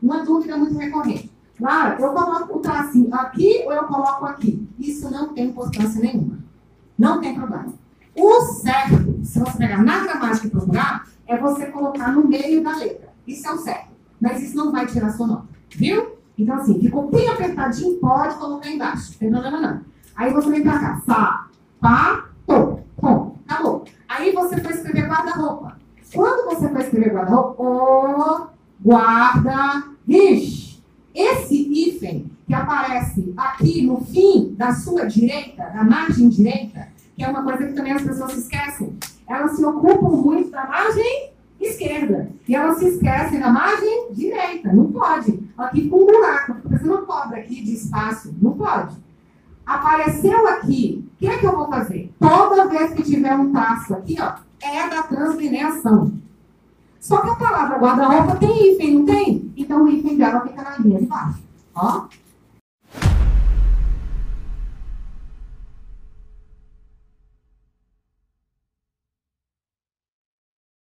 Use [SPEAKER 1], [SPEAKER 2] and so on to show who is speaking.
[SPEAKER 1] Uma dúvida muito recorrente. Lara, eu coloco o tracinho aqui ou eu coloco aqui? Isso não tem importância nenhuma. Não tem problema. O certo, se você pegar na gramática e procurar, é você colocar no meio da letra. Isso é o certo. Mas isso não vai tirar sua nota. Viu? Então, assim, ficou bem apertadinho, pode colocar embaixo. Não tem problema não. Aí você vem pra cá. Sa, pa, to. Bom, acabou. Aí você vai escrever guarda-roupa. Quando você for escrever guarda-roupa, guarda, vixe, esse hífen que aparece aqui no fim da sua direita, da margem direita, que é uma coisa que também as pessoas se esquecem, elas se ocupam muito da margem esquerda. E elas se esquecem da margem direita. Não pode. Aqui com um buraco. Você não cobra aqui de espaço. Não pode. Apareceu aqui. O que é que eu vou fazer? Toda vez que tiver um traço aqui, ó, é da translineação. Só que a palavra guarda-roupa tem hífen, não tem? Então o hífen dela fica na linha de baixo. Ó,